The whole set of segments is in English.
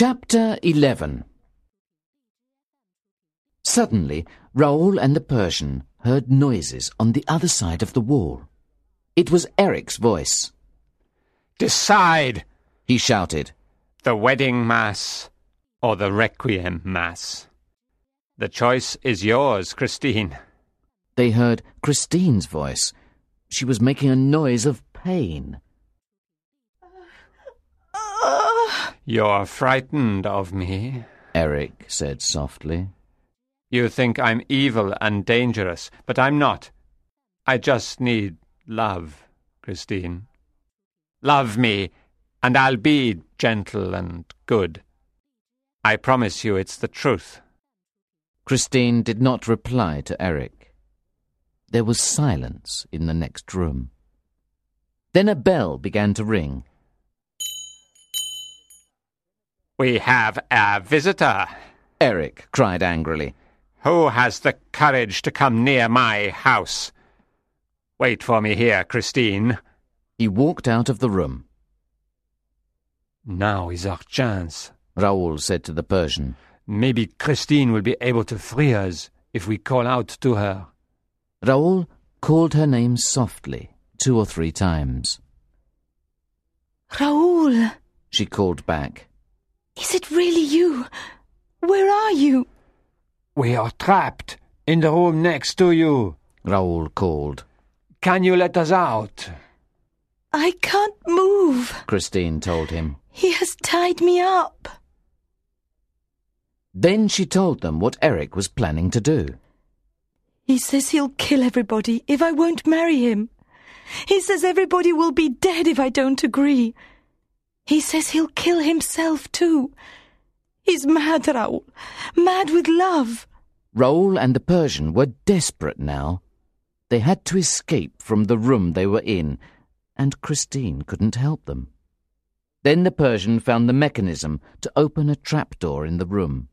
Chapter 11 Suddenly, Raoul and the Persian heard noises on the other side of the wall. It was Eric's voice. Decide, He shouted. the wedding mass or the requiem mass. The choice is yours, Christine. They heard Christine's voice. She was making a noise of pain. You're frightened of me. Eric said softly. You think I'm evil and dangerous, but I'm not. I just need love, Christine. Love me, and I'll be gentle and good. I promise you it's the truth. Christine did not reply to Eric. There was silence in the next room. Then a bell began to ring. We have a visitor. Eric cried angrily. Who has the courage to come near my house? Wait for me here, Christine. He walked out of the room. Now is our chance. Raoul said to the Persian. Maybe Christine will be able to free us if we call out to her. Raoul called her name softly, two or three times. Raoul, She called back. Is it really you? Where are you? We are trapped in the room next to you. Raoul called. Can you let us out? I can't move. Christine told him. He has tied me up. Then she told them what Eric was planning to do. He says he'll kill everybody if I won't marry him. He says everybody will be dead if I don't agree. He says he'll kill himself too. He's mad, Raoul. Mad with love. Raoul and the Persian were desperate now. They had to escape from the room they were in, and Christine couldn't help them. Then the Persian found the mechanism to open a trapdoor in the room.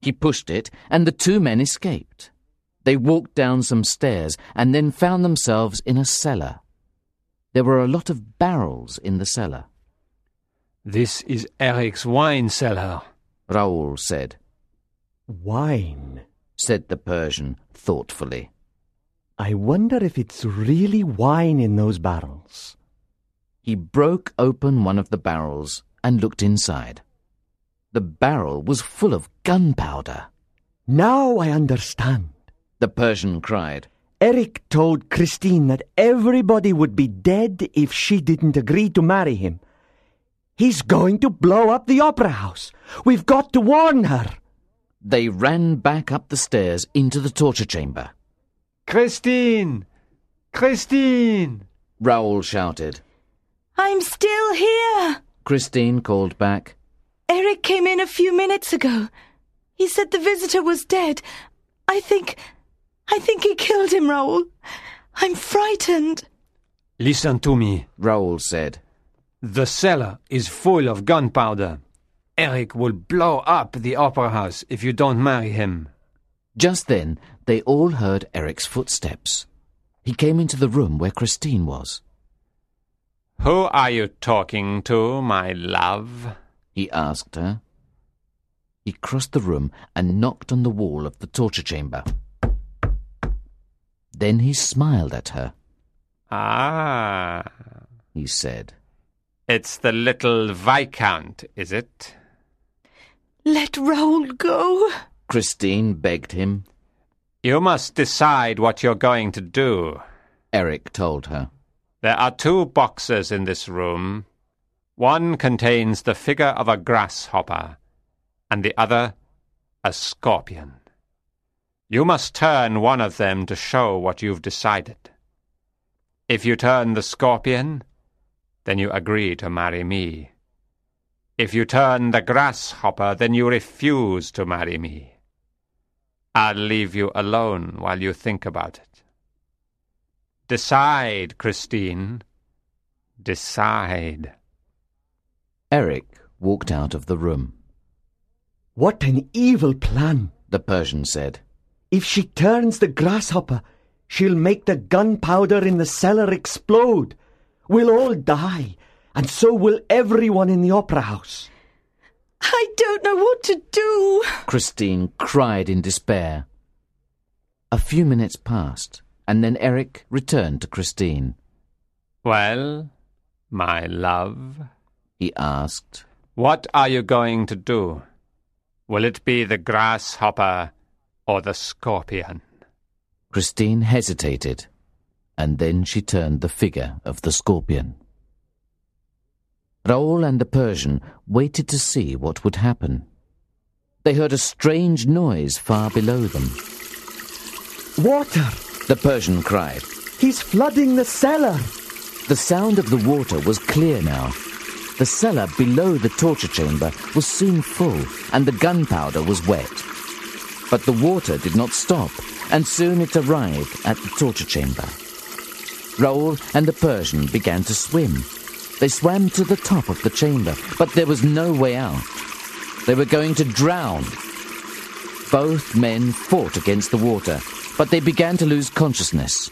He pushed it, and the two men escaped. They walked down some stairs and then found themselves in a cellar. There were a lot of barrels in the cellar. This is Eric's wine cellar. Raoul said, Wine. said the Persian thoughtfully. I wonder if it's really wine in those barrels. He broke open one of the barrels and looked inside. The barrel was full of gunpowder. Now I understand. The Persian cried. Eric told Christine that everybody would be dead if she didn't agree to marry him. He's going to blow up the opera house. We've got to warn her. They ran back up the stairs into the torture chamber. Christine! Christine! Raoul shouted. I'm still here. Christine called back. Eric came in a few minutes ago. He said the visitor was dead. I think. I think he killed him, Raoul. I'm frightened. Listen to me. Raoul said. The cellar is full of gunpowder. Eric will blow up the opera house if you don't marry him. Just then, they all heard Eric's footsteps. He came into the room where Christine was. Who are you talking to, my love? He asked her. He crossed the room and knocked on the wall of the torture chamber. Then he smiled at her. Ah, He said. It's the little Viscount, is it? Let Raoul go. Christine begged him. You must decide what you're going to do. Eric told her. There are two boxes in this room. One contains the figure of a grasshopper, and the other a scorpion. You must turn one of them to show what you've decided. If you turn the scorpion, then you agree to marry me. If you turn the grasshopper, then you refuse to marry me. I'll leave you alone while you think about it. Decide, Christine. Decide. Eric walked out of the room. What an evil plan. The Persian said. If she turns the grasshopper, she'll make the gunpowder in the cellar explode. We'll all die, and so will everyone in the opera house. I don't know what to do. Christine cried in despair. A few minutes passed, and then Eric returned to Christine. Well, my love, He asked. what are you going to do? Will it be the grasshopper or the scorpion? Christine hesitated, and then she turned the figure of the scorpion. Raoul and the Persian waited to see what would happen. They heard a strange noise far below them. Water! The Persian cried. He's flooding the cellar! The sound of the water was clear now. The cellar below the torture chamber was soon full, and the gunpowder was wet. But the water did not stop, and soon it arrived at the torture chamber. Raoul and the Persian began to swim. They swam to the top of the chamber, but there was no way out. They were going to drown. Both men fought against the water, but they began to lose consciousness.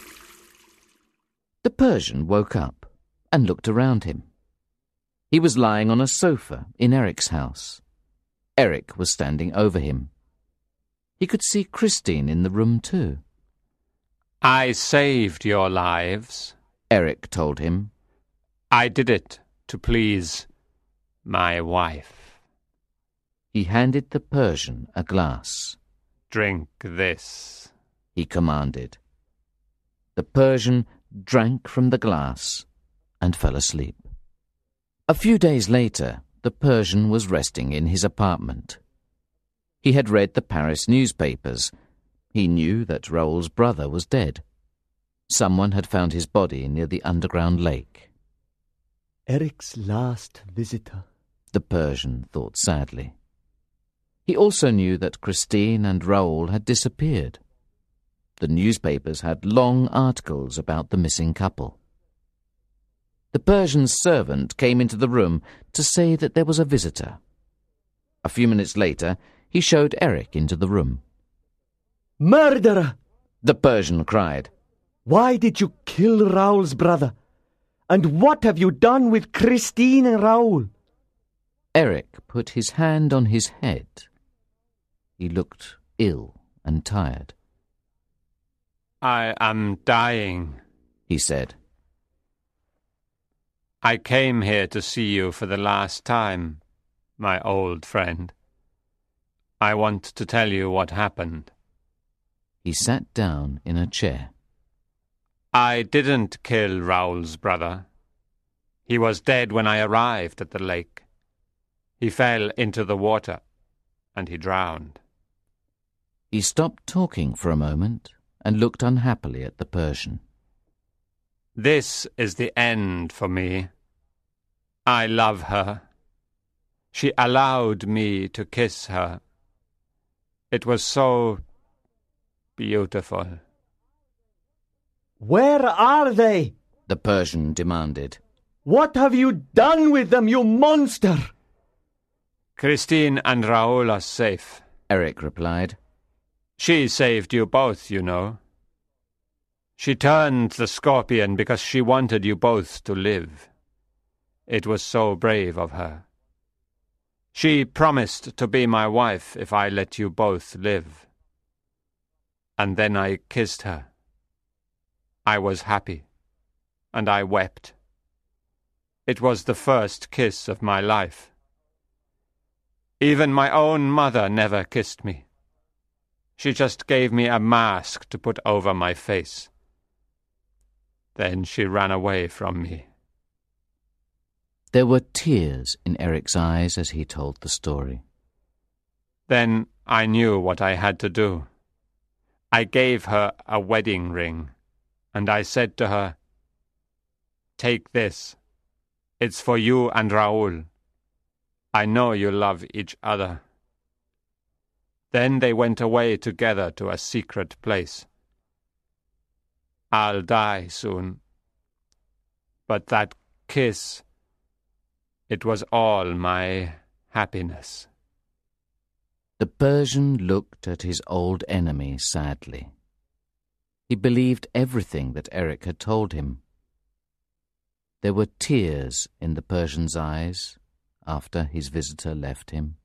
The Persian woke up and looked around him. He was lying on a sofa in Eric's house. Eric was standing over him. He could see Christine in the room too. I saved your lives. Eric told him. I did it to please my wife. He handed the Persian a glass. Drink this. He commanded. The Persian drank from the glass and fell asleep. A few days later, the Persian was resting in his apartment. He had read the Paris newspapers. He knew that Raoul's brother was dead. Someone had found his body near the underground lake. Eric's last visitor. The Persian thought sadly. He also knew that Christine and Raoul had disappeared. The newspapers had long articles about the missing couple. The Persian's servant came into the room to say that there was a visitor. A few minutes later, he showed Eric into the room. Murderer! The Persian cried. Why did you kill Raoul's brother? And what have you done with Christine and Raoul? Eric put his hand on his head. He looked ill and tired. I am dying. He said. I came here to see you for the last time, my old friend. I want to tell you what happened. He sat down in a chair. I didn't kill Raoul's brother. He was dead when I arrived at the lake. He fell into the water and he drowned. He stopped talking for a moment and looked unhappily at the Persian. This is the end for me. I love her. She allowed me to kiss her. It was so beautiful. Where are they? The Persian demanded. What have you done with them, you monster? Christine and Raoul are safe. Eric replied. She saved you both, you know. She turned the scorpion because she wanted you both to live. It was so brave of her. She promised to be my wife if I let you both live. And then I kissed her. I was happy, and I wept. It was the first kiss of my life. Even my own mother never kissed me. She just gave me a mask to put over my face. Then she ran away from me. There were tears in Eric's eyes as he told the story. Then I knew what I had to do. I gave her a wedding ring, and I said to her, Take this. It's for you and Raoul. I know you love each other. Then they went away together to a secret place. I'll die soon. But that kiss, it was all my happiness. The Persian looked at his old enemy sadly. He believed everything that Eric had told him. There were tears in the Persian's eyes after his visitor left him.